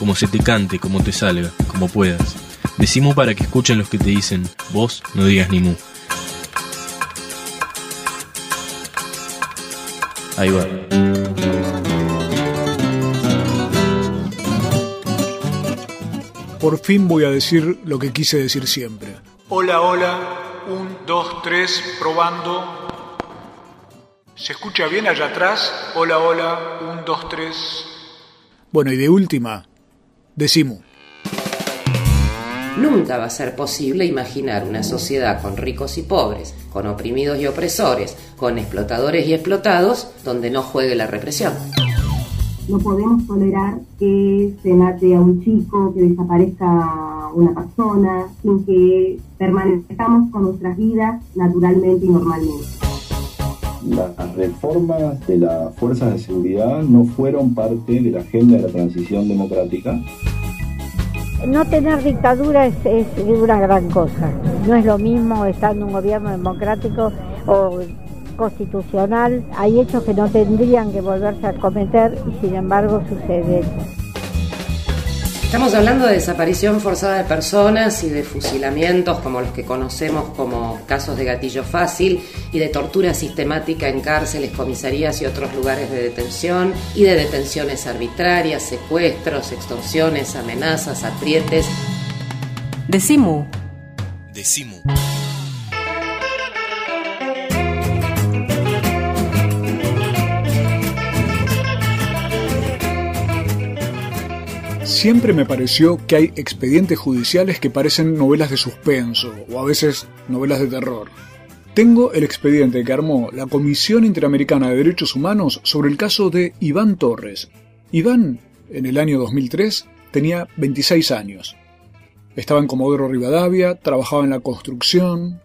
como se te cante, como te salga, como puedas. Decimu para que escuchen los que te dicen, vos no digas ni mu. Ahí va. Por fin voy a decir lo que quise decir siempre. Hola, hola. Un, dos, tres, probando. ¿Se escucha bien allá atrás? Hola, hola. Un, dos, tres. Bueno, y de última, decimos. Nunca va a ser posible imaginar una sociedad con ricos y pobres, con oprimidos y opresores, con explotadores y explotados, donde no juegue la represión. No podemos tolerar que se mate a un chico, que desaparezca una persona, sin que permanezcamos con nuestras vidas naturalmente y normalmente. Las reformas de las fuerzas de seguridad no fueron parte de la agenda de la transición democrática. No tener dictadura es, una gran cosa. No es lo mismo estar en un gobierno democrático o constitucional. Hay hechos que no tendrían que volverse a cometer y sin embargo suceden. Estamos hablando de desaparición forzada de personas y de fusilamientos como los que conocemos como casos de gatillo fácil y de tortura sistemática en cárceles, comisarías y otros lugares de detención y de detenciones arbitrarias, secuestros, extorsiones, amenazas, aprietes. Decimu. Decimu. Siempre me pareció que hay expedientes judiciales que parecen novelas de suspenso o a veces novelas de terror. Tengo el expediente que armó la Comisión Interamericana de Derechos Humanos sobre el caso de Iván Torres. Iván, en el año 2003, tenía 26 años. Estaba en Comodoro Rivadavia, trabajaba en la construcción.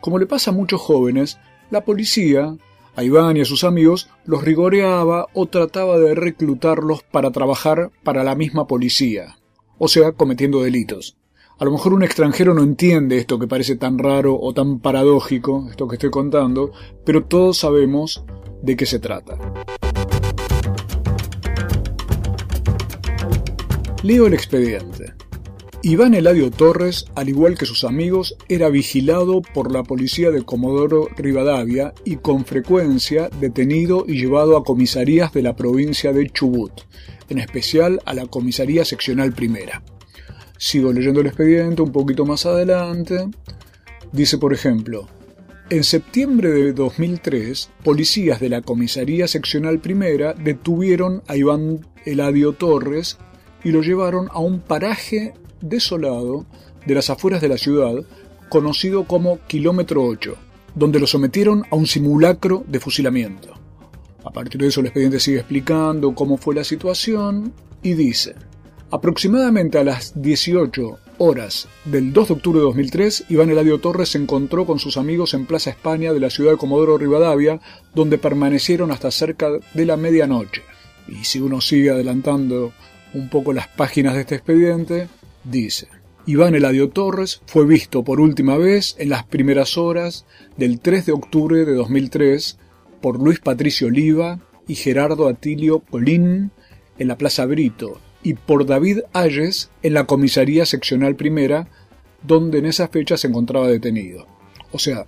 Como le pasa a muchos jóvenes, la policía, a Iván y a sus amigos los rigoreaba o trataba de reclutarlos para trabajar para la misma policía, o sea, cometiendo delitos. A lo mejor un extranjero no entiende esto que parece tan raro o tan paradójico, esto que estoy contando, pero todos sabemos de qué se trata. Leo el expediente. Iván Eladio Torres, al igual que sus amigos, era vigilado por la policía de Comodoro Rivadavia y con frecuencia detenido y llevado a comisarías de la provincia de Chubut, en especial a la comisaría seccional primera. Sigo leyendo el expediente un poquito más adelante. Dice, por ejemplo, en septiembre de 2003, policías de la comisaría seccional primera detuvieron a Iván Eladio Torres y lo llevaron a un paraje desolado de las afueras de la ciudad, conocido como Kilómetro 8, donde lo sometieron a un simulacro de fusilamiento. A partir de eso el expediente sigue explicando cómo fue la situación y dice, aproximadamente a las 18 horas del 2 de octubre de 2003, Iván Eladio Torres se encontró con sus amigos en Plaza España de la ciudad de Comodoro Rivadavia, donde permanecieron hasta cerca de la medianoche. Y si uno sigue adelantando un poco las páginas de este expediente, dice, Iván Eladio Torres fue visto por última vez en las primeras horas del 3 de octubre de 2003 por Luis Patricio Oliva y Gerardo Atilio Polín en la Plaza Brito y por David Ayes en la comisaría seccional primera, donde en esa fecha se encontraba detenido. O sea,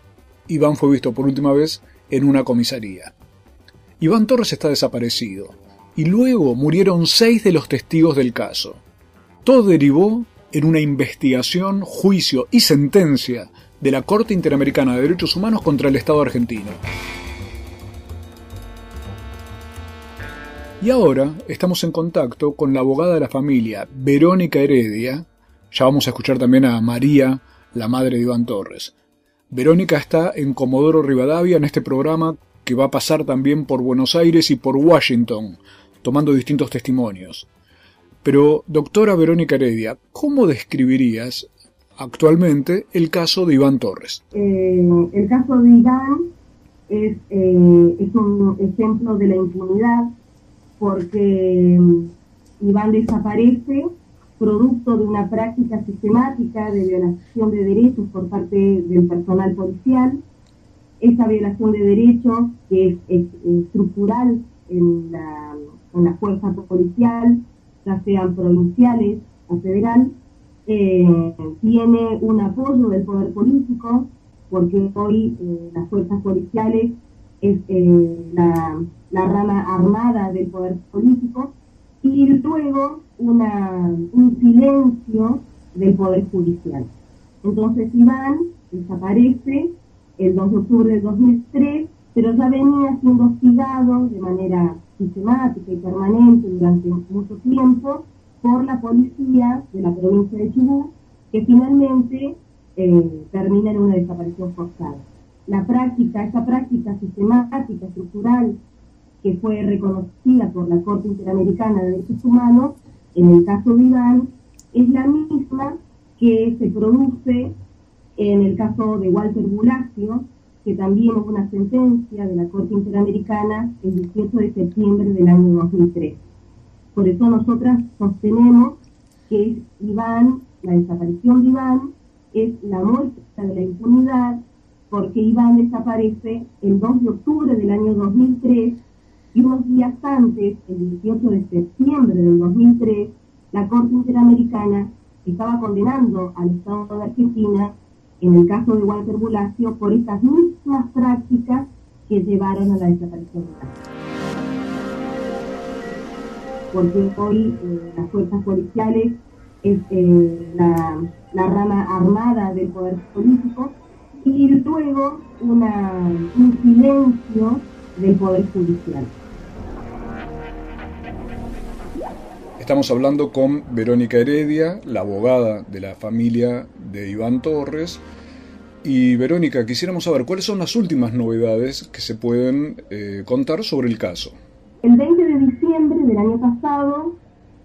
Iván fue visto por última vez en una comisaría. Iván Torres está desaparecido, y luego murieron seis de los testigos del caso. Todo derivó en una investigación, juicio y sentencia de la Corte Interamericana de Derechos Humanos contra el Estado argentino. Y ahora estamos en contacto con la abogada de la familia, Verónica Heredia. Ya vamos a escuchar también a María, la madre de Iván Torres. Verónica está en Comodoro Rivadavia en este programa que va a pasar también por Buenos Aires y por Washington, tomando distintos testimonios. Pero, doctora Verónica Heredia, ¿cómo describirías actualmente el caso de Iván Torres? Eh, el caso de Iván es, eh, es un ejemplo de la impunidad porque mm, Iván desaparece producto de una práctica sistemática de violación de derechos por parte del personal policial. Esa violación de derechos, que es, estructural en la, en la fuerza policial, ya sean provinciales o federal, eh, tiene un apoyo del poder político, porque hoy eh, las fuerzas policiales es eh, la, rama armada del poder político, y luego una, un silencio del poder judicial. Entonces Iván desaparece el 2 de octubre del 2003, pero ya venía siendo hostigado de manera sistemática y permanente durante mucho tiempo por la policía de la provincia de Chubut, que finalmente eh, termina en una desaparición forzada. La práctica, esa práctica sistemática, estructural, que fue reconocida por la Corte Interamericana de Derechos Humanos, en el caso de es la misma que se produce en el caso de Walter Bulacio, que también hubo una sentencia de la Corte Interamericana el 18 de septiembre del año 2003. Por eso nosotras sostenemos que Iván, la desaparición de Iván, es la muestra de la impunidad, porque Iván desaparece el 2 de octubre del año 2003 y unos días antes, el 18 de septiembre del 2003, la Corte Interamericana estaba condenando al Estado de Argentina en el caso de Walter Bulacio por estas mismas prácticas que llevaron a la desaparición de la porque hoy eh, las fuerzas policiales es eh, la, rama armada del poder político y luego un silencio del poder judicial. Estamos hablando con Verónica Heredia, la abogada de la familia de Iván Torres. Y Verónica, quisiéramos saber cuáles son las últimas novedades que se pueden eh, contar sobre el caso. El 20 de diciembre del año pasado,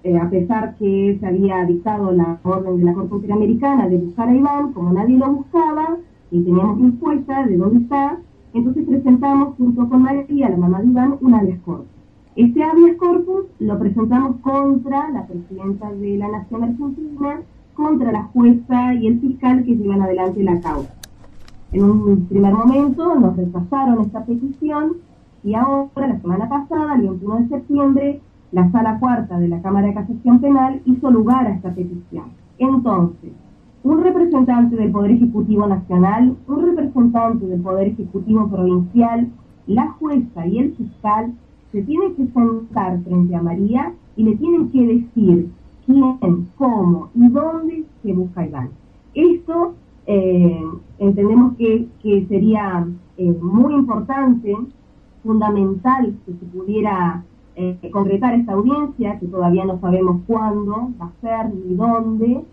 eh, a pesar que se había dictado la orden de la Corte Interamericana de buscar a Iván, como nadie lo buscaba y teníamos respuesta de dónde está, entonces presentamos junto con María, la mamá de Iván, una habeas corpus. Este habeas corpus lo presentamos contra la presidenta de la Nación Argentina, contra la jueza y el fiscal que llevan adelante la causa. En un primer momento nos rechazaron esta petición y ahora, la semana pasada, el 21 de septiembre, la Sala Cuarta de la Cámara de Casación Penal hizo lugar a esta petición. Entonces, un representante del Poder Ejecutivo Nacional, un representante del Poder Ejecutivo Provincial, la jueza y el fiscal se tienen que sentar frente a María y le tienen que decir quién, cómo y dónde se busca Iván. Esto eh, entendemos que, sería eh, muy importante, fundamental que se pudiera eh, concretar esta audiencia, que todavía no sabemos cuándo va a ser ni dónde,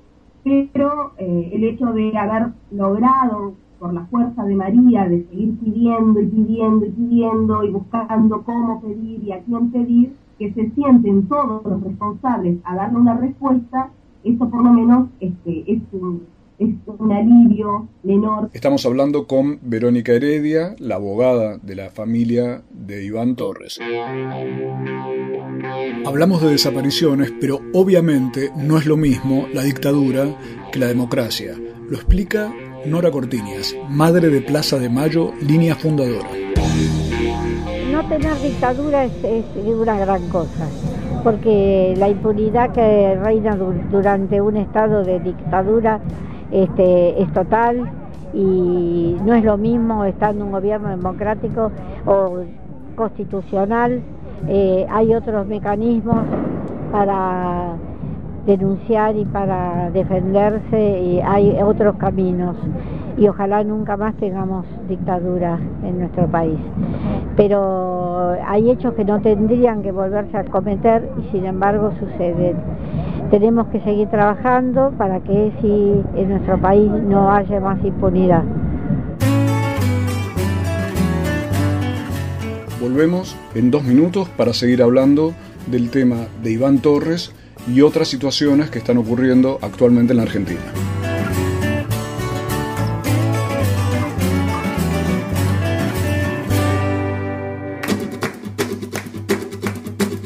pero el hecho de haber logrado por la fuerza de María de seguir pidiendo y pidiendo y pidiendo y buscando cómo pedir y a quién pedir, que se sienten todos los responsables a darle una respuesta, eso por lo menos este, es un, es un alivio menor. Estamos hablando con Verónica Heredia, la abogada de la familia de Iván Torres. Hablamos de desapariciones, pero obviamente no es lo mismo la dictadura que la democracia. Lo explica Nora Cortiñas, madre de Plaza de Mayo, línea fundadora. No tener dictadura es, una gran cosa, porque la impunidad que reina durante un estado de dictadura este, es total y no es lo mismo estando un gobierno democrático o constitucional. Eh, hay otros mecanismos para denunciar y para defenderse y hay otros caminos y ojalá nunca más tengamos dictadura en nuestro país. Pero hay hechos que no tendrían que volverse a cometer y sin embargo suceden. Tenemos que seguir trabajando para que si en nuestro país no haya más impunidad. Volvemos en dos minutos para seguir hablando del tema de Iván Torres y otras situaciones que están ocurriendo actualmente en la Argentina.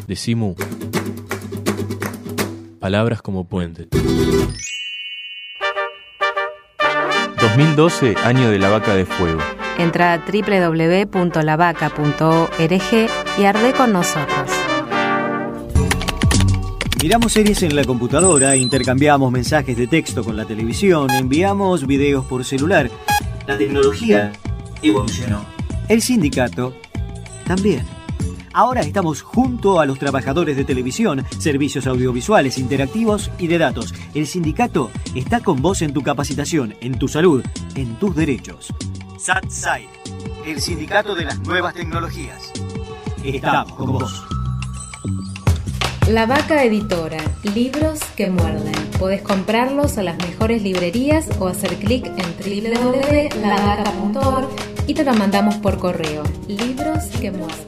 Decimu. Palabras como puente. 2012, año de la vaca de fuego. Entra a www.lavaca.org y arde con nosotros. Miramos series en la computadora, intercambiamos mensajes de texto con la televisión, enviamos videos por celular. La tecnología evolucionó. El sindicato también. Ahora estamos junto a los trabajadores de televisión, servicios audiovisuales, interactivos y de datos. El sindicato está con vos en tu capacitación, en tu salud, en tus derechos. SatSai, el sindicato de las nuevas tecnologías. Estamos con vos. La Vaca Editora, libros que muerden. Podés comprarlos a las mejores librerías o hacer clic en www.lavaca.org y te lo mandamos por correo. Libros que muerden.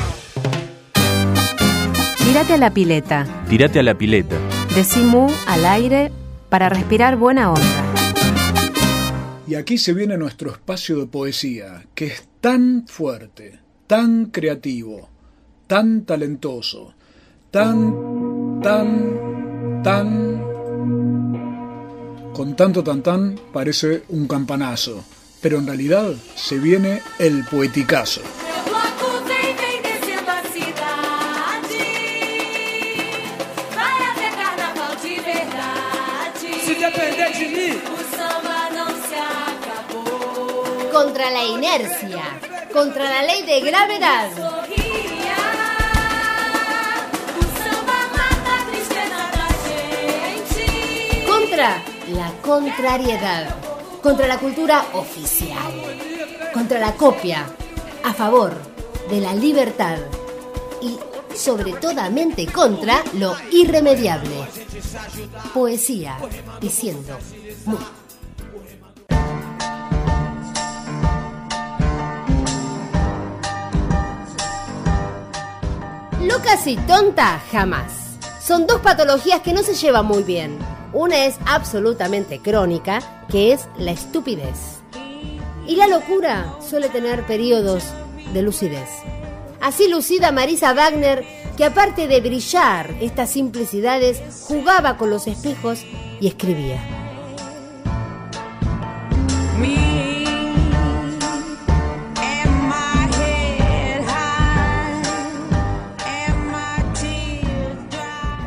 Tírate a la pileta. Tírate a la pileta. Decimu al aire para respirar buena onda. Y aquí se viene nuestro espacio de poesía, que es tan fuerte, tan creativo, tan talentoso, tan, tan, tan... Con tanto tan tan parece un campanazo, pero en realidad se viene el poeticazo. Contra la inercia, contra la ley de gravedad. Contra la contrariedad, contra la cultura oficial, contra la copia, a favor de la libertad y sobre toda mente contra lo irremediable. Poesía diciendo muy. Locas y tonta jamás. Son dos patologías que no se llevan muy bien. Una es absolutamente crónica, que es la estupidez. Y la locura suele tener periodos de lucidez. Así lucida Marisa Wagner, que aparte de brillar estas simplicidades, jugaba con los espejos y escribía.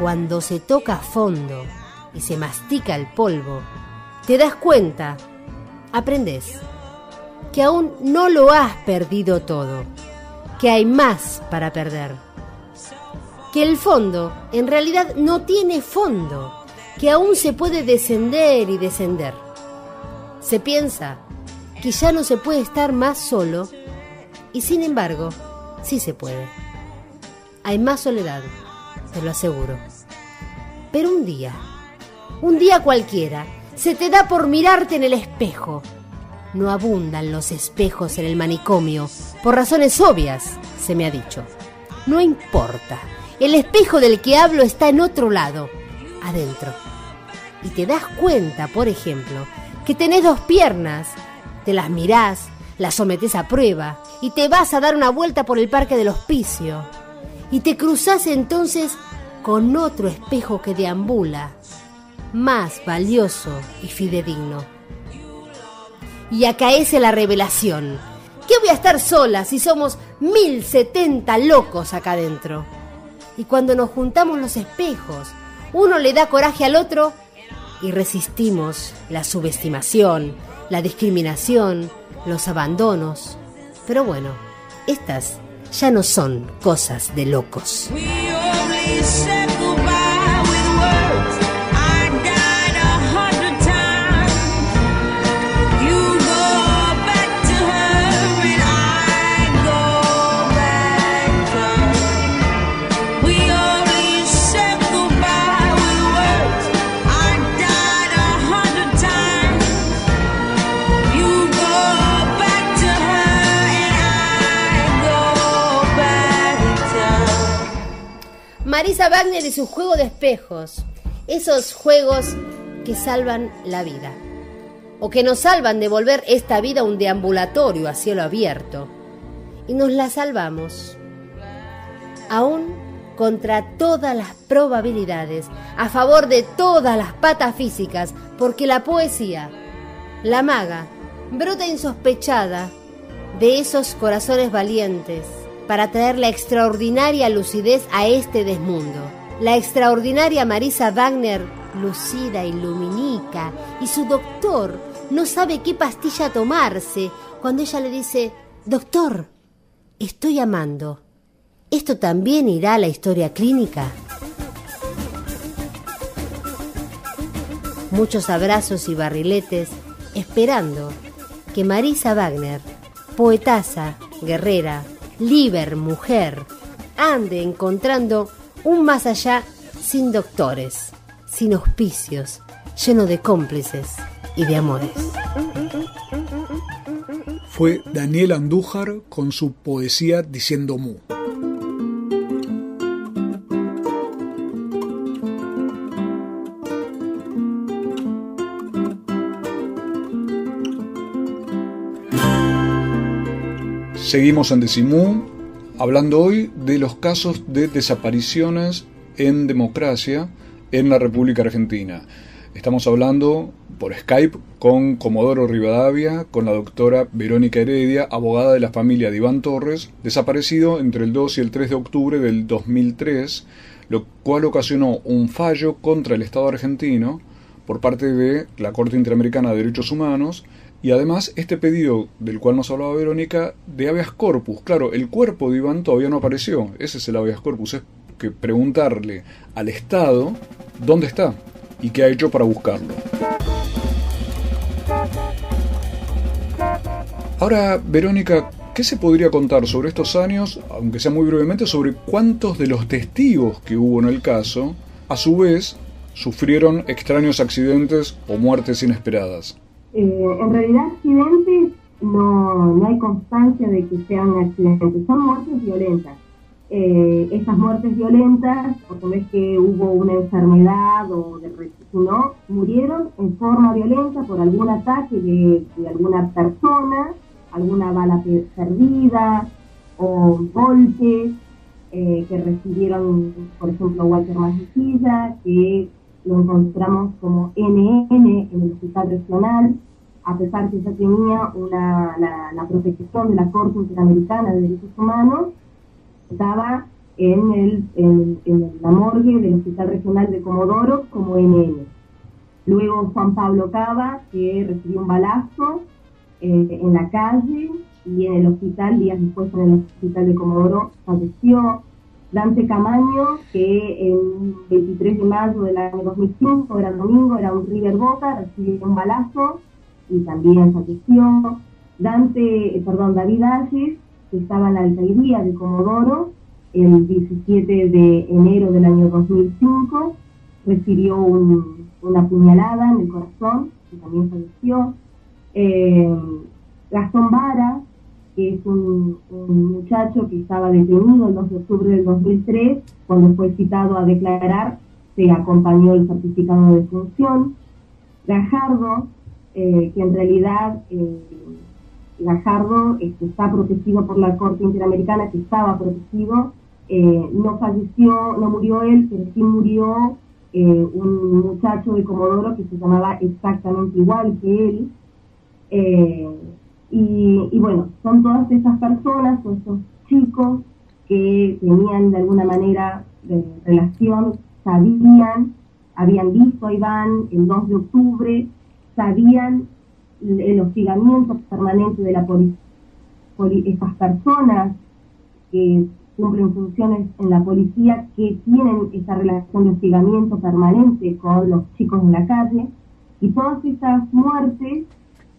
Cuando se toca fondo y se mastica el polvo, te das cuenta, aprendes, que aún no lo has perdido todo, que hay más para perder, que el fondo en realidad no tiene fondo, que aún se puede descender y descender. Se piensa que ya no se puede estar más solo y sin embargo, sí se puede. Hay más soledad, te lo aseguro. Pero un día, un día cualquiera, se te da por mirarte en el espejo. No abundan los espejos en el manicomio, por razones obvias, se me ha dicho. No importa, el espejo del que hablo está en otro lado, adentro. Y te das cuenta, por ejemplo, que tenés dos piernas, te las mirás, las sometés a prueba y te vas a dar una vuelta por el parque del hospicio. Y te cruzás entonces con otro espejo que deambula, más valioso y fidedigno. Y acaece la revelación. ¿Qué voy a estar sola si somos mil setenta locos acá adentro? Y cuando nos juntamos los espejos, uno le da coraje al otro y resistimos la subestimación, la discriminación, los abandonos. Pero bueno, estas ya no son cosas de locos. Marisa Wagner y su juego de espejos. Esos juegos que salvan la vida. O que nos salvan de volver esta vida un deambulatorio a cielo abierto. Y nos la salvamos. Aún contra todas las probabilidades, a favor de todas las patas físicas, porque la poesía, la maga, brota insospechada de esos corazones valientes para traer la extraordinaria lucidez a este desmundo. La extraordinaria Marisa Wagner, lucida y luminica, y su doctor no sabe qué pastilla tomarse cuando ella le dice, Doctor, estoy amando. ¿Esto también irá a la historia clínica? Muchos abrazos y barriletes esperando que Marisa Wagner, poetasa, guerrera, liber mujer, ande encontrando un más allá sin doctores, sin auspicios, lleno de cómplices y de amores. Fue Daniel Andújar con su poesía Diciendo Mu. Seguimos en Decimú, hablando hoy de los casos de desapariciones en democracia en la República Argentina. Estamos hablando por Skype con Comodoro Rivadavia, con la doctora Verónica Heredia, abogada de la familia de Iván Torres, desaparecido entre el 2 y el 3 de octubre del 2003, lo cual ocasionó un fallo contra el Estado argentino por parte de la Corte Interamericana de Derechos Humanos y además, este pedido del cual nos hablaba Verónica, de habeas corpus. Claro, el cuerpo de Iván todavía no apareció. Ese es el habeas corpus. Es que preguntarle al Estado dónde está y qué ha hecho para buscarlo. Ahora, Verónica, ¿qué se podría contar sobre estos años, aunque sea muy brevemente, sobre cuántos de los testigos que hubo en el caso, a su vez, sufrieron extraños accidentes o muertes inesperadas? Eh, en realidad accidentes no, no hay constancia de que sean accidentes, son muertes violentas. Eh, estas muertes violentas, porque no que hubo una enfermedad o de no, murieron en forma violenta por algún ataque de, alguna persona, alguna bala perdida o golpes eh, que recibieron, por ejemplo, Walter Magicilla, que lo encontramos como NN en el hospital regional, a pesar que ya tenía una, la, protección de la Corte Interamericana de Derechos Humanos, estaba en, el, en, la morgue del Hospital Regional de Comodoro como NN. Luego Juan Pablo Cava, que recibió un balazo eh, en la calle y en el hospital, días después en el Hospital de Comodoro, falleció. Dante Camaño, que el 23 de mayo del año 2005, era domingo, era un River Boca, recibió un balazo y también falleció. Dante, eh, perdón, David Alges, que estaba en la alcaldía de Comodoro, el 17 de enero del año 2005, recibió una puñalada en el corazón y también falleció. Eh, Gastón Vara, que es un, muchacho que estaba detenido el 2 de octubre del 2003, cuando fue citado a declarar, se acompañó el certificado de función. Gajardo, eh, que en realidad eh, Gajardo este, está protegido por la Corte Interamericana, que estaba protegido, eh, no falleció, no murió él, pero sí murió un muchacho de Comodoro que se llamaba exactamente igual que él. Y, bueno, son todas esas personas, son esos chicos que tenían de alguna manera de relación, sabían, habían visto a Iván el 2 de octubre, sabían el hostigamiento permanente de la policía, estas personas que cumplen funciones en la policía que tienen esa relación de hostigamiento permanente con los chicos en la calle y todas esas muertes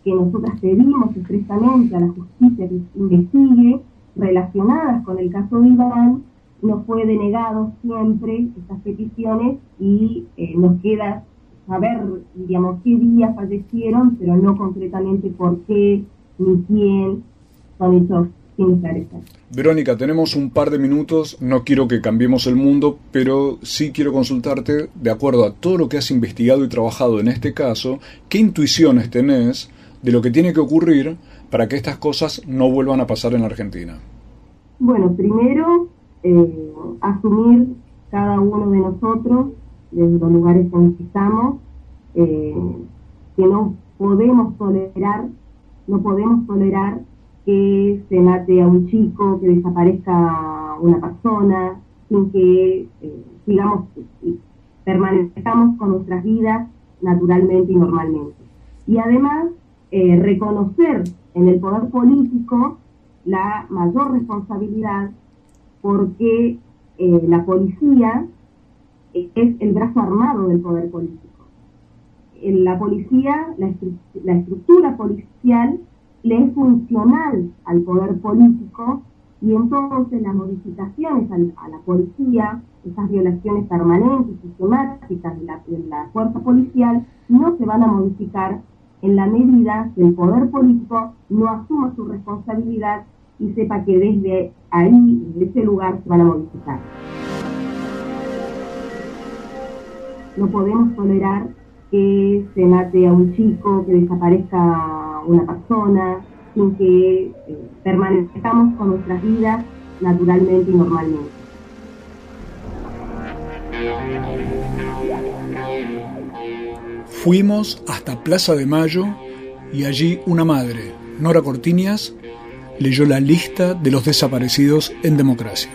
que nosotras pedimos expresamente a la justicia que investigue relacionadas con el caso de Iván, nos fue denegado siempre estas peticiones y eh, nos queda saber, digamos, qué día fallecieron, pero no concretamente por qué ni quién. Son hechos sin esclarecer. Verónica, tenemos un par de minutos, no quiero que cambiemos el mundo, pero sí quiero consultarte, de acuerdo a todo lo que has investigado y trabajado en este caso, ¿qué intuiciones tenés de lo que tiene que ocurrir para que estas cosas no vuelvan a pasar en la Argentina? Bueno, primero, eh, asumir cada uno de nosotros, desde los lugares en que estamos, eh, que no podemos tolerar, no podemos tolerar que se mate a un chico, que desaparezca una persona, sin que eh, sigamos, permanezcamos con nuestras vidas naturalmente y normalmente. Y además, eh, reconocer en el poder político la mayor responsabilidad porque eh, la policía es el brazo armado del poder político. En la policía, la, estructura policial le es funcional al poder político y entonces las modificaciones a, la policía, esas violaciones permanentes, sistemáticas de la, de la fuerza policial, no se van a modificar en la medida que el poder político no asuma su responsabilidad y sepa que desde ahí, desde ese lugar, se van a modificar. No podemos tolerar que se mate a un chico, que desaparezca una persona, sin que eh, permanezcamos con nuestras vidas naturalmente y normalmente. Fuimos hasta Plaza de Mayo y allí una madre, Nora Cortiñas, leyó la lista de los desaparecidos en democracia.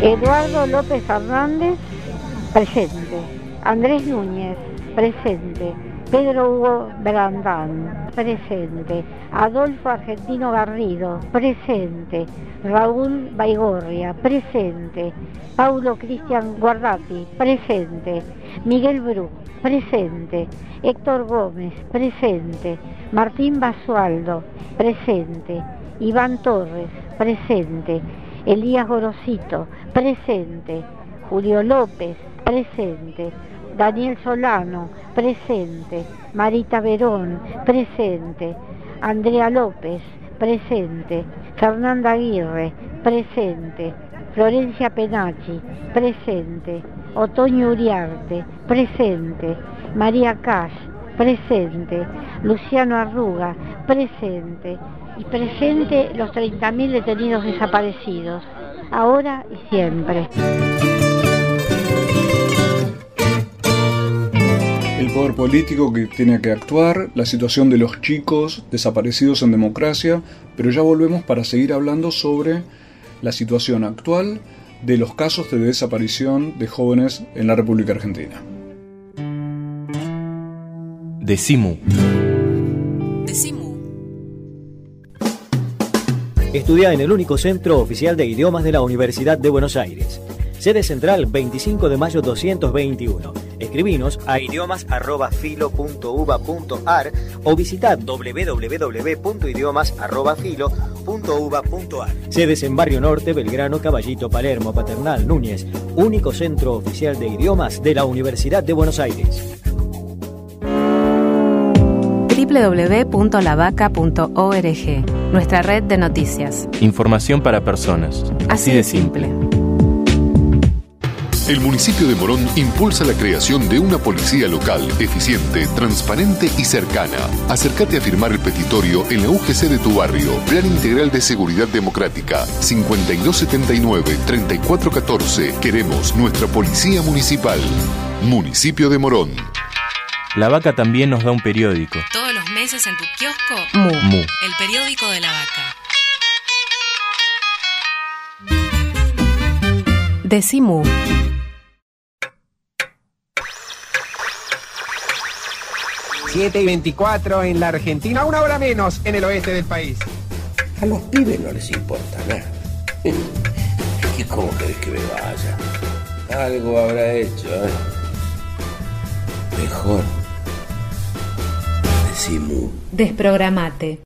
Eduardo López Fernández, presente. Andrés Núñez, presente. Pedro Hugo Brandán, presente. Adolfo Argentino Garrido, presente. Raúl Baigorria, presente. Paulo Cristian Guardati, presente. Miguel Bru, presente. Héctor Gómez, presente. Martín Basualdo, presente. Iván Torres, presente. Elías Gorosito, presente. Julio López, presente. Daniel Solano, presente. Marita Verón, presente. Andrea López, presente. Fernanda Aguirre, presente. Florencia Penachi, presente. Otoño Uriarte, presente. María Cash, presente. Luciano Arruga, presente. Y presente los 30.000 detenidos desaparecidos, ahora y siempre. el poder político que tiene que actuar, la situación de los chicos desaparecidos en democracia, pero ya volvemos para seguir hablando sobre la situación actual de los casos de desaparición de jóvenes en la República Argentina. Decimu. Decimu. Estudia en el único centro oficial de idiomas de la Universidad de Buenos Aires. Sede central 25 de mayo 221. Escribinos a idiomas.filo.uva.ar o visita www.idiomas.filo.uva.ar. Sedes en Barrio Norte, Belgrano, Caballito, Palermo, Paternal, Núñez. Único centro oficial de idiomas de la Universidad de Buenos Aires www.lavaca.org, nuestra red de noticias. Información para personas. Así, de simple. El municipio de Morón impulsa la creación de una policía local eficiente, transparente y cercana. Acércate a firmar el petitorio en la UGC de tu barrio. Plan Integral de Seguridad Democrática 5279-3414. Queremos nuestra policía municipal. Municipio de Morón. La vaca también nos da un periódico. Todos los meses en tu kiosco. Mu. Mu. El periódico de la vaca. Decimu. 7 y 24 en la Argentina, una hora menos en el oeste del país. A los pibes no les importa nada. ¿Y cómo querés que me vaya? Algo habrá hecho, ¿eh? Mejor. Decimos. Desprogramate.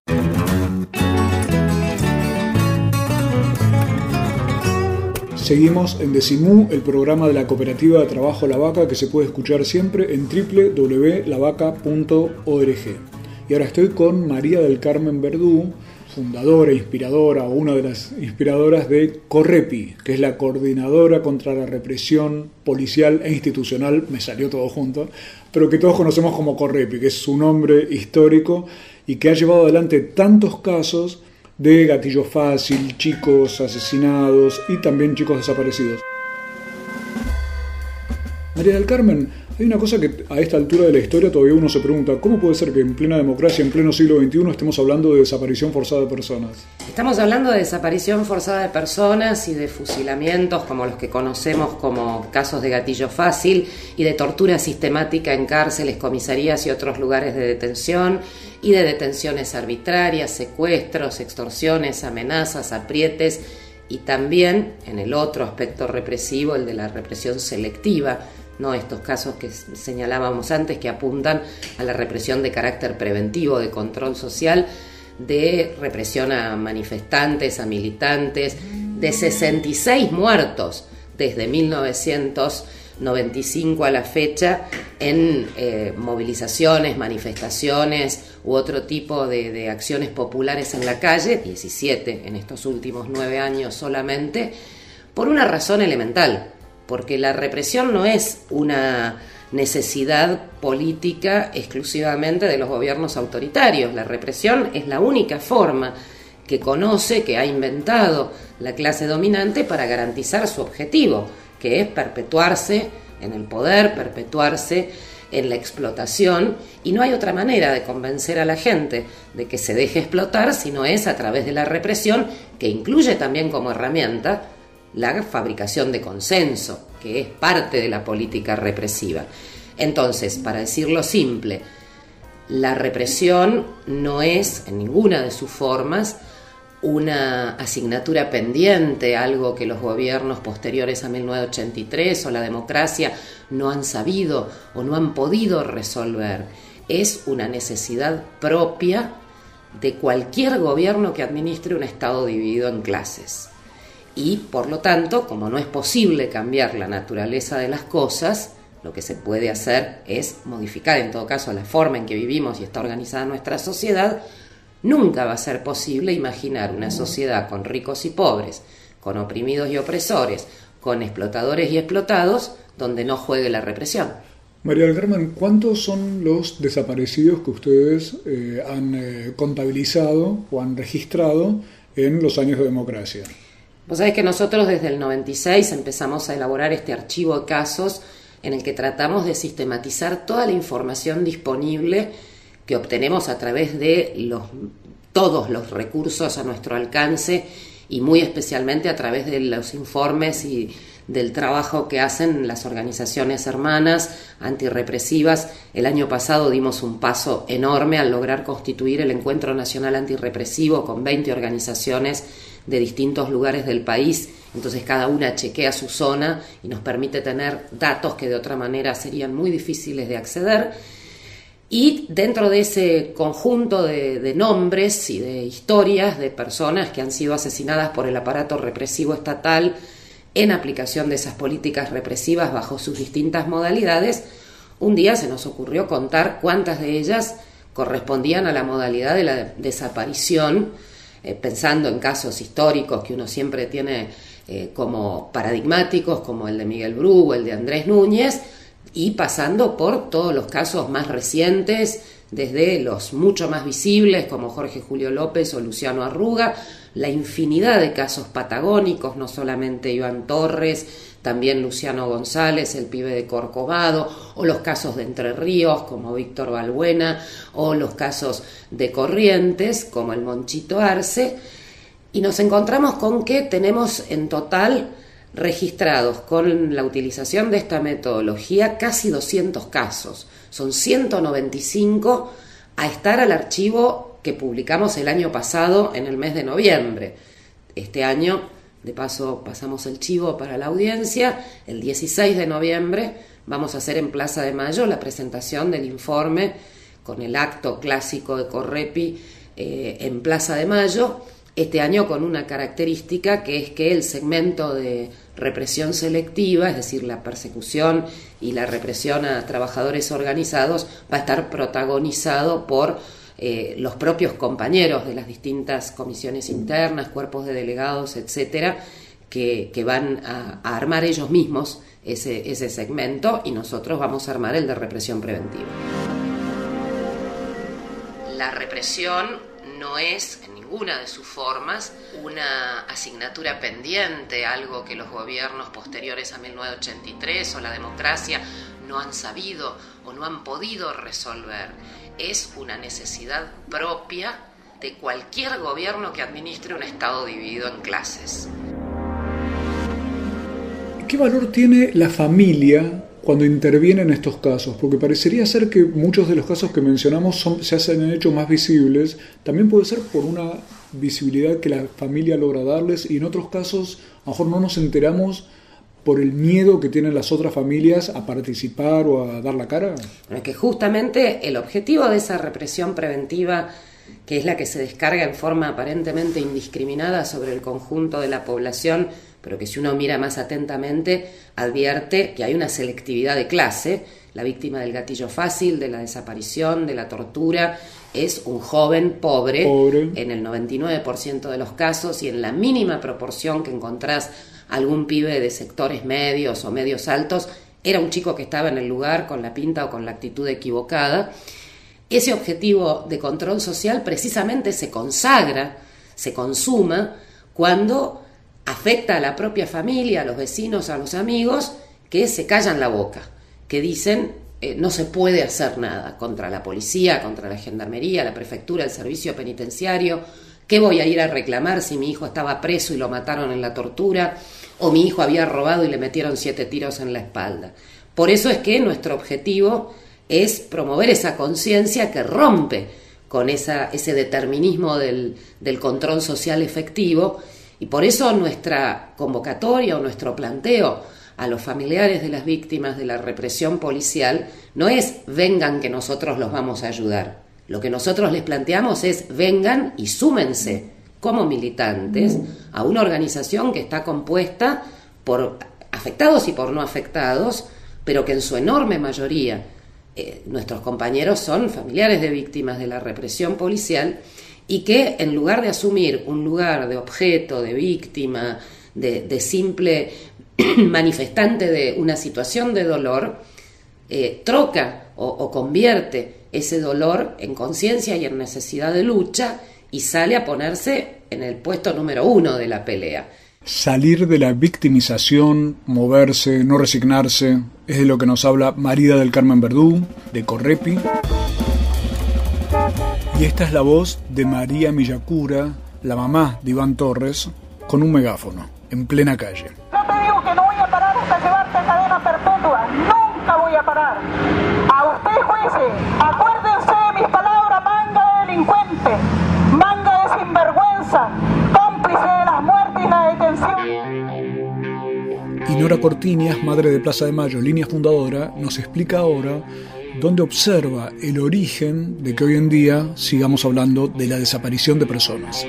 Seguimos en Decimú, el programa de la cooperativa de trabajo La Vaca que se puede escuchar siempre en www.lavaca.org. Y ahora estoy con María del Carmen Verdú, fundadora, inspiradora una de las inspiradoras de Correpi, que es la Coordinadora contra la Represión Policial e Institucional, me salió todo junto, pero que todos conocemos como Correpi, que es su nombre histórico y que ha llevado adelante tantos casos de gatillo fácil, chicos asesinados y también chicos desaparecidos. María del Carmen, hay una cosa que a esta altura de la historia todavía uno se pregunta, ¿cómo puede ser que en plena democracia, en pleno siglo XXI, estemos hablando de desaparición forzada de personas? Estamos hablando de desaparición forzada de personas y de fusilamientos como los que conocemos como casos de gatillo fácil y de tortura sistemática en cárceles, comisarías y otros lugares de detención y de detenciones arbitrarias, secuestros, extorsiones, amenazas, aprietes y también en el otro aspecto represivo, el de la represión selectiva no estos casos que señalábamos antes que apuntan a la represión de carácter preventivo, de control social, de represión a manifestantes, a militantes, de 66 muertos desde 1995 a la fecha en eh, movilizaciones, manifestaciones u otro tipo de, de acciones populares en la calle, 17 en estos últimos nueve años solamente, por una razón elemental, porque la represión no es una necesidad política exclusivamente de los gobiernos autoritarios. La represión es la única forma que conoce, que ha inventado la clase dominante para garantizar su objetivo, que es perpetuarse en el poder, perpetuarse en la explotación, y no hay otra manera de convencer a la gente de que se deje explotar si no es a través de la represión, que incluye también como herramienta la fabricación de consenso, que es parte de la política represiva. Entonces, para decirlo simple, la represión no es, en ninguna de sus formas, una asignatura pendiente, algo que los gobiernos posteriores a 1983 o la democracia no han sabido o no han podido resolver. Es una necesidad propia de cualquier gobierno que administre un Estado dividido en clases y por lo tanto, como no es posible cambiar la naturaleza de las cosas, lo que se puede hacer es modificar en todo caso la forma en que vivimos y está organizada nuestra sociedad, nunca va a ser posible imaginar una sociedad con ricos y pobres, con oprimidos y opresores, con explotadores y explotados, donde no juegue la represión. María del Carmen, ¿cuántos son los desaparecidos que ustedes eh, han eh, contabilizado o han registrado en los años de democracia? Vos sabés que nosotros desde el 96 empezamos a elaborar este archivo de casos en el que tratamos de sistematizar toda la información disponible que obtenemos a través de los, todos los recursos a nuestro alcance y muy especialmente a través de los informes y del trabajo que hacen las organizaciones hermanas antirrepresivas. El año pasado dimos un paso enorme al lograr constituir el Encuentro Nacional Antirrepresivo con 20 organizaciones de distintos lugares del país, entonces cada una chequea su zona y nos permite tener datos que de otra manera serían muy difíciles de acceder. Y dentro de ese conjunto de, nombres y de historias de personas que han sido asesinadas por el aparato represivo estatal en aplicación de esas políticas represivas bajo sus distintas modalidades, un día se nos ocurrió contar cuántas de ellas correspondían a la modalidad de la desaparición eh, pensando en casos históricos que uno siempre tiene eh, como paradigmáticos, como el de Miguel Bru o el de Andrés Núñez, y pasando por todos los casos más recientes, desde los mucho más visibles como Jorge Julio López o Luciano Arruga, la infinidad de casos patagónicos, no solamente Iván Torres, también Luciano González, el pibe de Corcovado, o los casos de Entre Ríos, como Víctor Balbuena, o los casos de Corrientes, como el Monchito Arce, y nos encontramos con que tenemos en total registrados con la utilización de esta metodología casi 200 casos. Son 195 a estar al archivo que publicamos el año pasado en el mes de noviembre. Este año de paso, pasamos el chivo para la audiencia. El 16 de noviembre vamos a hacer en Plaza de Mayo la presentación del informe con el acto clásico de Correpi eh, en Plaza de Mayo. Este año con una característica que es que el segmento de represión selectiva, es decir, la persecución y la represión a trabajadores organizados, va a estar protagonizado por eh, los propios compañeros de las distintas comisiones internas, cuerpos de delegados, etcétera, que, van a, armar ellos mismos ese, ese segmento y nosotros vamos a armar el de represión preventiva. La represión no es ninguna de sus formas una asignatura pendiente, algo que los gobiernos posteriores a 1983 o la democracia no han sabido o no han podido resolver es una necesidad propia de cualquier gobierno que administre un Estado dividido en clases. ¿Qué valor tiene la familia cuando interviene en estos casos? Porque parecería ser que muchos de los casos que mencionamos se hacen hecho más visibles. También puede ser por una visibilidad que la familia logra darles y en otros casos a lo mejor no nos enteramos por el miedo que tienen las otras familias a participar o a dar la cara? Es que justamente el objetivo de esa represión preventiva, que es la que se descarga en forma aparentemente indiscriminada sobre el conjunto de la población, pero que si uno mira más atentamente advierte que hay una selectividad de clase. La víctima del gatillo fácil, de la desaparición, de la tortura, es un joven pobre, pobre. en el 99% de los casos y en la mínima proporción que encontrás algún pibe de sectores medios o medios altos, era un chico que estaba en el lugar con la pinta o con la actitud equivocada. Ese objetivo de control social precisamente se consagra, se consuma, cuando afecta a la propia familia, a los vecinos, a los amigos, que se callan la boca, que dicen eh, no se puede hacer nada contra la policía, contra la gendarmería, la prefectura, el servicio penitenciario. ¿Qué voy a ir a reclamar si mi hijo estaba preso y lo mataron en la tortura? o mi hijo había robado y le metieron siete tiros en la espalda. Por eso es que nuestro objetivo es promover esa conciencia que rompe con ese determinismo del control social efectivo y por eso nuestra convocatoria o nuestro planteo a los familiares de las víctimas de la represión policial no es vengan que nosotros los vamos a ayudar. Lo que nosotros les planteamos es vengan y súmense como militantes a una organización que está compuesta por afectados y por no afectados, pero que en su enorme mayoría eh, nuestros compañeros son familiares de víctimas de la represión policial y que en lugar de asumir un lugar de objeto, de víctima, de, simple manifestante de una situación de dolor, eh, troca o convierte ese dolor en conciencia y en necesidad de lucha y sale a ponerse en el puesto número uno de la pelea. Salir de la victimización, moverse, no resignarse, es de lo que nos habla Marida del Carmen Verdú, de Correpi. Y esta es la voz de María Millacura, la mamá de Iván Torres, con un megáfono, en plena calle. No te digo que no voy a parar hasta llevarte a cadena perpetua, nunca voy a parar. A usted, jueces, acuérdense de mis palabras, manga de delincuente cómplice de las muertes y la detención. Nora Cortiñas, madre de Plaza de Mayo, línea fundadora, nos explica ahora dónde observa el origen de que hoy en día sigamos hablando de la desaparición de personas.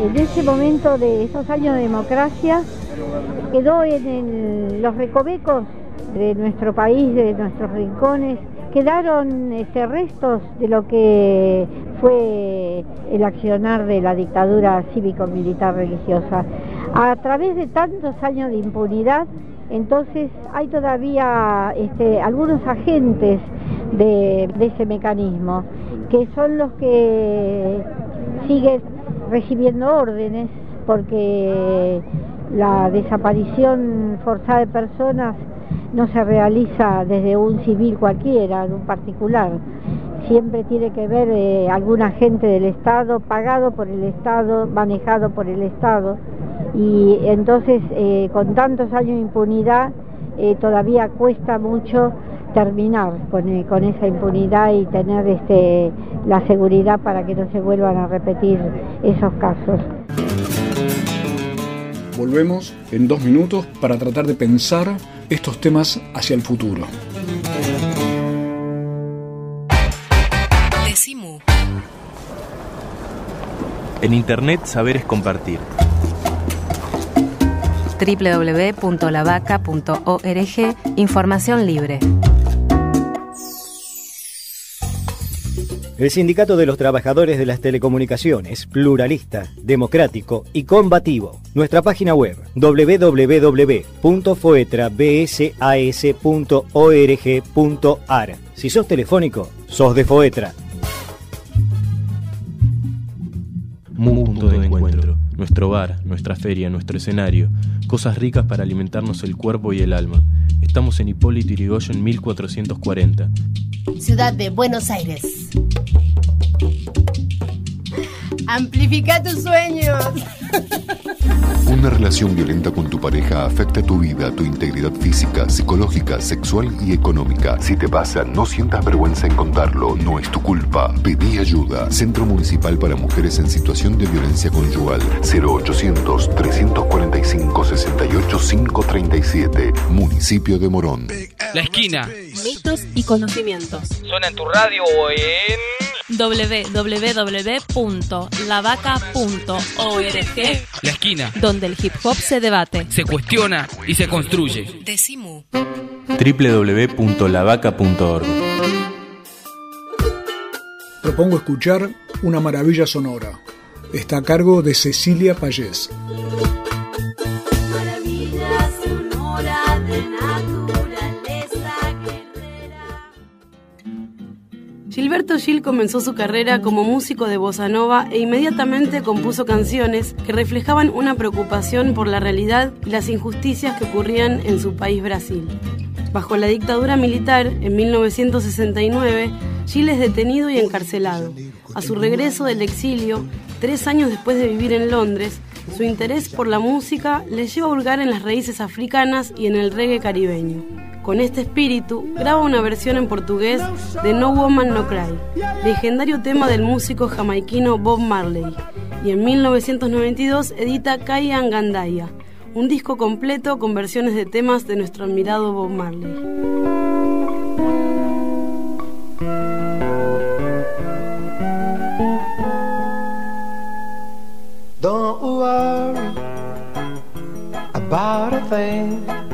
En ese momento de esos años de democracia quedó en los recovecos de nuestro país, de nuestros rincones, quedaron este, restos de lo que fue el accionar de la dictadura cívico-militar religiosa. A través de tantos años de impunidad, entonces hay todavía este, algunos agentes de, ese mecanismo, que son los que siguen recibiendo órdenes, porque la desaparición forzada de personas no se realiza desde un civil cualquiera, de un particular. Siempre tiene que ver eh, algún agente del Estado, pagado por el Estado, manejado por el Estado. Y entonces, eh, con tantos años de impunidad, eh, todavía cuesta mucho terminar con, esa impunidad y tener este, la seguridad para que no se vuelvan a repetir esos casos. Volvemos en dos minutos para tratar de pensar estos temas hacia el futuro. En Internet saber es compartir. www.lavaca.org Información libre. El Sindicato de los Trabajadores de las Telecomunicaciones, pluralista, democrático y combativo. Nuestra página web www.foetrabsas.org.ar. Si sos telefónico, sos de Foetra. Punto de encuentro. Nuestro bar, nuestra feria, nuestro escenario. Cosas ricas para alimentarnos el cuerpo y el alma. Estamos en Hipólito Yrigoyen 1440. Ciudad de Buenos Aires. Amplifica tus sueños. Una relación violenta con tu pareja afecta tu vida, tu integridad física, psicológica, sexual y económica. Si te pasa, no sientas vergüenza en contarlo, no es tu culpa. Pedí ayuda. Centro Municipal para Mujeres en Situación de Violencia Conyugal. 0800 345 68 537. Municipio de Morón. La esquina. Mitos y conocimientos. Suena en tu radio o en www.lavaca.org La esquina. donde el hip hop se debate. Se cuestiona y se construye. Decimu. www.lavaca.org Propongo escuchar Una maravilla sonora. Está a cargo de Cecilia Payés. Gilberto Gil comenzó su carrera como músico de bossa nova e inmediatamente compuso canciones que reflejaban una preocupación por la realidad y las injusticias que ocurrían en su país Brasil. Bajo la dictadura militar, en 1969, Gil es detenido y encarcelado. A su regreso del exilio, tres años después de vivir en Londres, su interés por la música le lleva a hurgar en las raíces africanas y en el reggae caribeño. Con este espíritu, graba una versión en portugués de No Woman No Cry, legendario tema del músico jamaiquino Bob Marley, y en 1992 edita Kaya Gandaya, un disco completo con versiones de temas de nuestro admirado Bob Marley. Don't worry about a thing.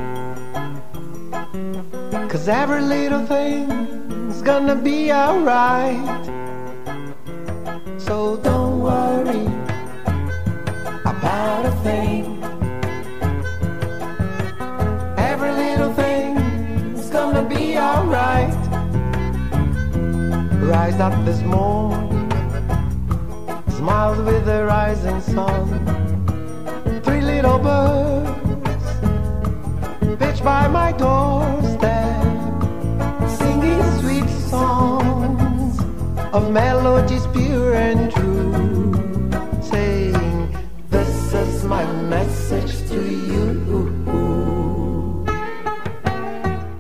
Cause every little thing's gonna be alright. So don't worry about a thing. Every little thing's gonna be alright. Rise up this morning smiled with the rising sun. Three little birds pitched by my doorstep, sweet songs of melodies pure and true, saying, This is my message to you.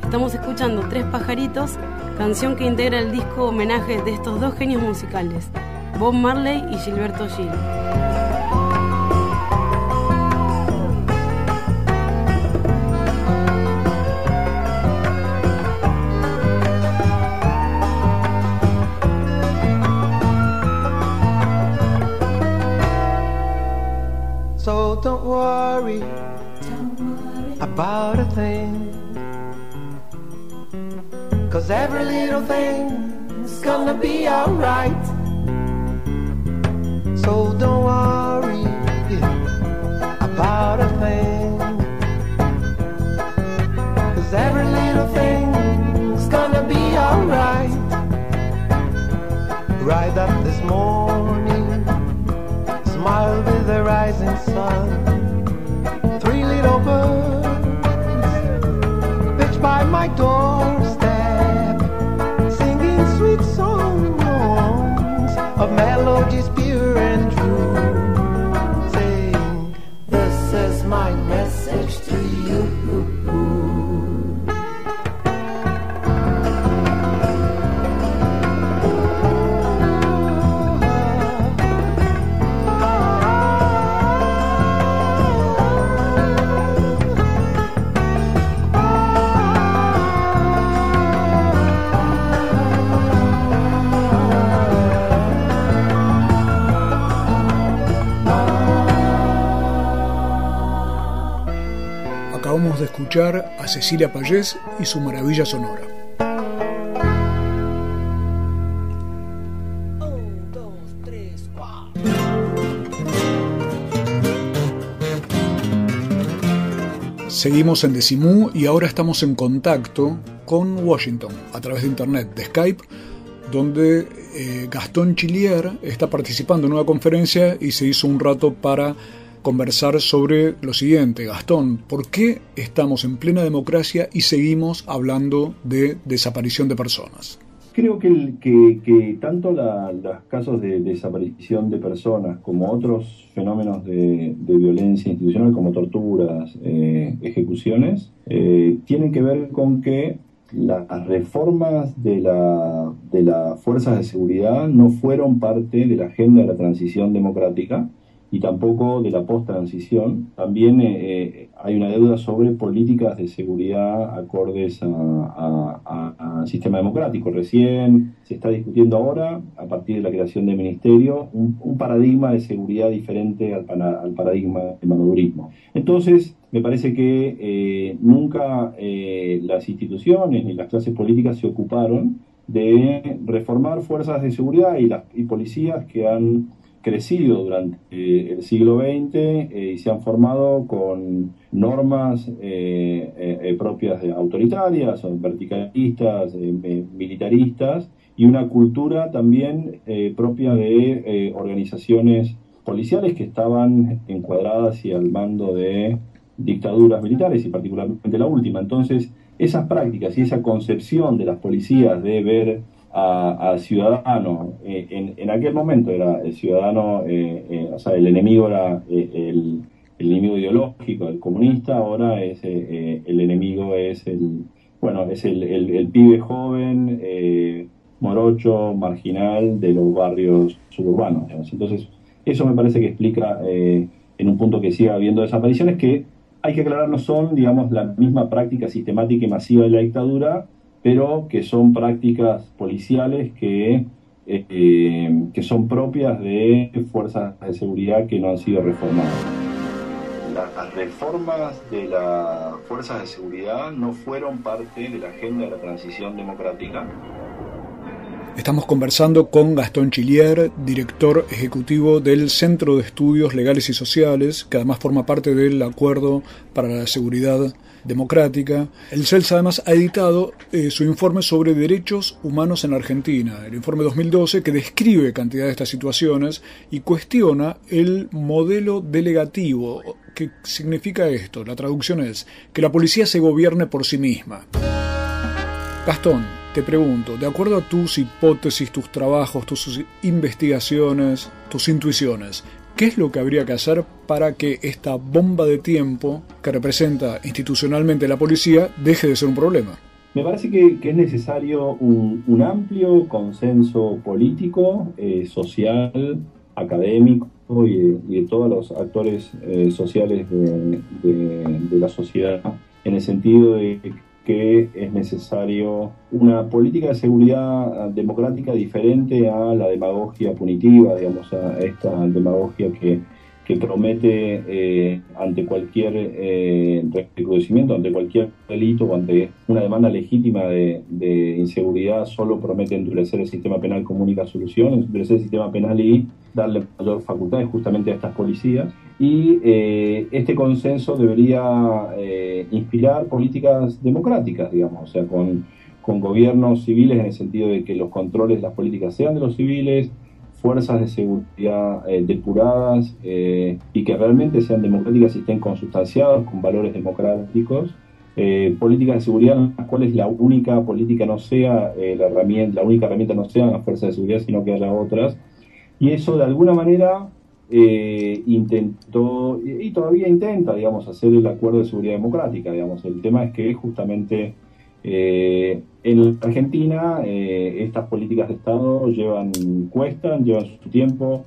Estamos escuchando Tres Pajaritos, canción que integra el disco homenaje de estos dos genios musicales, Bob Marley y Gilberto Gil. So don't worry, about a thing. Cause every little thing's gonna be alright. So don't worry about a thing. Cause every little thing's gonna be alright. Right up this morning, rising sun. Three little birds pitched by my doorstep, Acabamos de escuchar a Cecilia Payés y su maravilla sonora. Seguimos en Decimú y ahora estamos en contacto con Washington a través de internet, de Skype, donde eh, Gastón Chilier está participando en una conferencia y se hizo un rato para conversar sobre lo siguiente. Gastón, ¿por qué estamos en plena democracia y seguimos hablando de desaparición de personas? Creo que, tanto los casos de desaparición de personas como otros fenómenos de, violencia institucional como torturas, eh, ejecuciones, eh, tienen que ver con que las reformas de, la, de las fuerzas de seguridad no fueron parte de la agenda de la transición democrática y tampoco de la post-transición. También eh, eh, hay una deuda sobre políticas de seguridad acordes al sistema democrático. Recién se está discutiendo ahora, a partir de la creación del ministerio, un, paradigma de seguridad diferente al, paradigma del madurismo. Entonces, me parece que eh, nunca las instituciones ni las clases políticas se ocuparon de reformar fuerzas de seguridad y, las, y policías que han crecido durante eh, el siglo XX eh, y se han formado con normas eh, propias de autoritarias, verticalistas, militaristas y una cultura también propia de organizaciones policiales que estaban encuadradas y al mando de dictaduras militares y particularmente la última. Entonces, esas prácticas y esa concepción de las policías de ver a, ciudadano. Eh, en, aquel momento era el ciudadano, eh, eh, o sea, el enemigo era el, enemigo ideológico, el comunista, ahora es el enemigo es el, bueno, es el, el pibe joven, morocho, marginal de los barrios suburbanos. Entonces, eso me parece que explica en un punto que siga habiendo desapariciones que hay que aclarar no son, digamos, la misma práctica sistemática y masiva de la dictadura, pero que son prácticas policiales que, eh, que son propias de fuerzas de seguridad que no han sido reformadas. Las reformas de las fuerzas de seguridad no fueron parte de la agenda de la transición democrática Estamos conversando con Gastón Chilier, director ejecutivo del Centro de Estudios Legales y Sociales, que además forma parte del Acuerdo para la Seguridad Democrática. El CELS además ha editado eh, su informe sobre derechos humanos en Argentina, el informe 2012, que describe cantidad de estas situaciones y cuestiona el modelo delegativo. ¿Qué significa esto? La traducción es que la policía se gobierne por sí misma. Gastón, te pregunto, de acuerdo a tus hipótesis, tus trabajos, tus investigaciones, tus intuiciones, ¿qué es lo que habría que hacer para que esta bomba de tiempo que representa institucionalmente la policía deje de ser un problema? Me parece que, es necesario un, amplio consenso político, eh, social, académico y de, todos los actores eh, sociales de, de la sociedad, en el sentido de que es necesario una política de seguridad democrática diferente a la demagogia punitiva, digamos, a esta demagogia que, que promete eh, ante cualquier eh, recrudecimiento, ante cualquier delito o ante una demanda legítima de, inseguridad, solo promete endurecer el sistema penal como única solución, endurecer el sistema penal y darle mayor facultades justamente a estas policías. Y eh, este consenso debería eh, inspirar políticas democráticas, digamos, o sea, con, con, gobiernos civiles en el sentido de que los controles las políticas sean de los civiles, fuerzas de seguridad eh, depuradas y que realmente sean democráticas y estén consustanciadas con valores democráticos. políticas de seguridad en las cuales la única política no sea la herramienta, la única herramienta no sean las fuerzas de seguridad, sino que haya otras. Y eso de alguna manera eh, intentó y todavía intenta, digamos, hacer el acuerdo de seguridad democrática. Digamos, el tema es que justamente eh, en Argentina eh, estas políticas de Estado llevan cuestan, llevan su tiempo.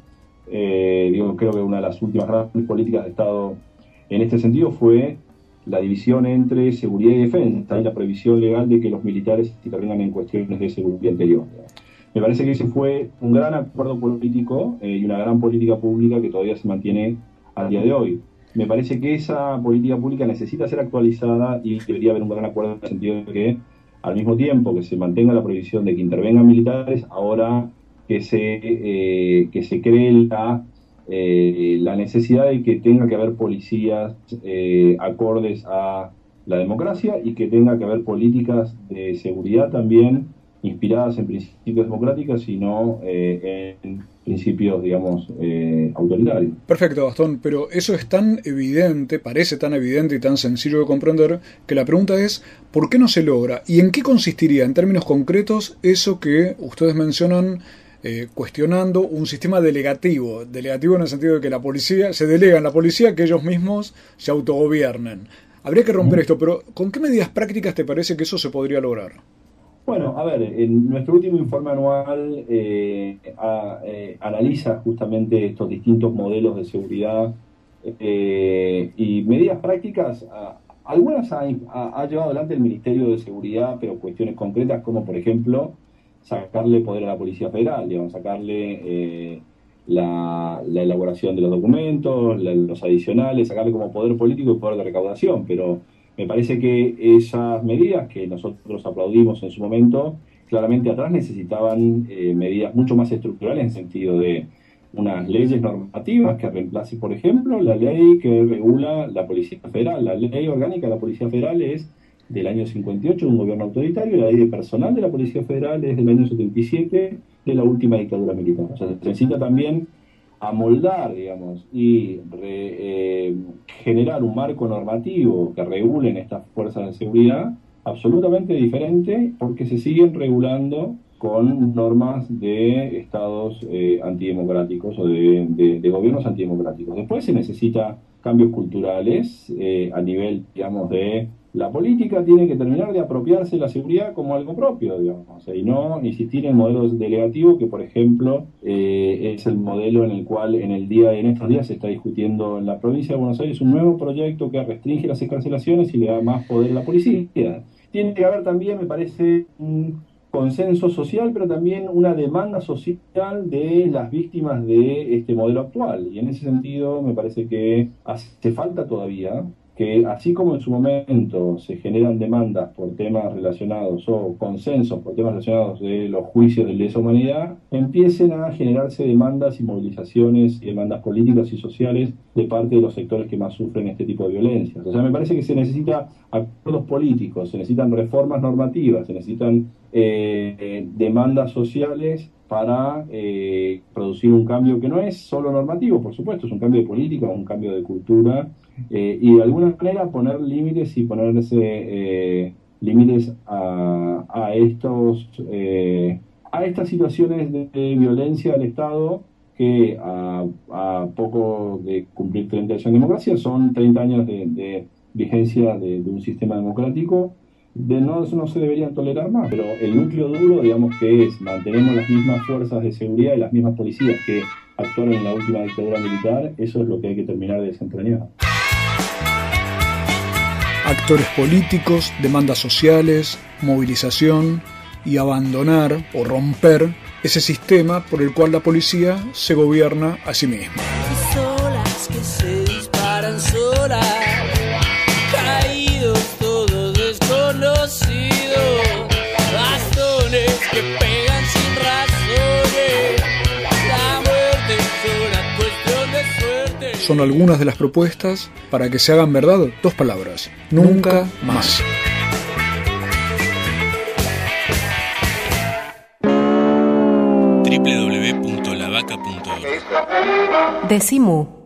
digo, creo que una de las últimas grandes políticas de Estado en este sentido fue la división entre seguridad y defensa y la previsión legal de que los militares intervengan en cuestiones de seguridad interior. Me parece que ese fue un gran acuerdo político eh, y una gran política pública que todavía se mantiene al día de hoy. Me parece que esa política pública necesita ser actualizada y debería haber un gran acuerdo en el sentido de que al mismo tiempo que se mantenga la prohibición de que intervengan militares, ahora que se, eh, que se cree la eh, la necesidad de que tenga que haber policías eh, acordes a la democracia y que tenga que haber políticas de seguridad también inspiradas en principios democráticos y no eh, en principios, digamos, eh, autoritarios. Perfecto, Gastón, pero eso es tan evidente, parece tan evidente y tan sencillo de comprender, que la pregunta es, ¿por qué no se logra? ¿Y en qué consistiría, en términos concretos, eso que ustedes mencionan eh, cuestionando un sistema delegativo, delegativo en el sentido de que la policía, se delega en la policía que ellos mismos se autogobiernen? Habría que romper esto, pero ¿con qué medidas prácticas te parece que eso se podría lograr? Bueno, a ver, en nuestro último informe anual eh, eh, analiza justamente estos distintos modelos de seguridad eh, y medidas prácticas. algunas ha llevado adelante el Ministerio de Seguridad, pero cuestiones concretas como, por ejemplo, sacarle poder a la Policía Federal, digamos, sacarle eh, la, la elaboración de los documentos, la- los adicionales, sacarle como poder político y poder de recaudación, pero me parece que esas medidas que nosotros aplaudimos en su momento, claramente atrás necesitaban eh, medidas mucho más estructurales en sentido de unas leyes normativas que reemplace, por ejemplo, la ley que regula la Policía Federal. La ley orgánica de la Policía Federal es del año 58, de un gobierno autoritario, la ley de personal de la Policía Federal es del año 77, de la última dictadura militar. O sea, se necesita también amoldar, digamos, y re- eh, generar un marco normativo que regulen estas fuerzas de seguridad absolutamente diferente porque se siguen regulando con normas de estados eh, antidemocráticos o de, de- gobiernos antidemocráticos. Después se necesita cambios culturales eh, a nivel, digamos, de la política tiene que terminar de apropiarse de la seguridad como algo propio, digamos, y no insistir en modelos delegativos que, por ejemplo, eh, es el modelo en el cual en el día en estos días se está discutiendo en la provincia de Buenos Aires un nuevo proyecto que restringe las escarcelaciones y le da más poder a la policía. Tiene que haber también, me parece, un consenso social, pero también una demanda social de las víctimas de este modelo actual. Y en ese sentido, me parece que hace falta todavía que así como en su momento se generan demandas por temas relacionados o consensos por temas relacionados de los juicios de lesa humanidad, empiecen a generarse demandas y movilizaciones y demandas políticas y sociales de parte de los sectores que más sufren este tipo de violencias. O sea, me parece que se necesita acuerdos políticos, se necesitan reformas normativas, se necesitan eh, demandas sociales para eh, producir un cambio que no es solo normativo, por supuesto, es un cambio de política, un cambio de cultura, eh, y de alguna manera poner límites y ponerse eh, límites a, estos eh, a estas situaciones de, violencia del Estado que a, poco de cumplir 30 años de democracia son 30 años de, vigencia de un sistema democrático de no, eso no se deberían tolerar más, pero el núcleo duro, digamos que es, mantenemos las mismas fuerzas de seguridad y las mismas policías que actuaron en la última dictadura militar, eso es lo que hay que terminar de desentrañar. Actores políticos, demandas sociales, movilización y abandonar o romper ese sistema por el cual la policía se gobierna a sí misma. Son algunas de las propuestas para que se hagan verdad dos palabras. Nunca más. www.lavaca.org Decimu.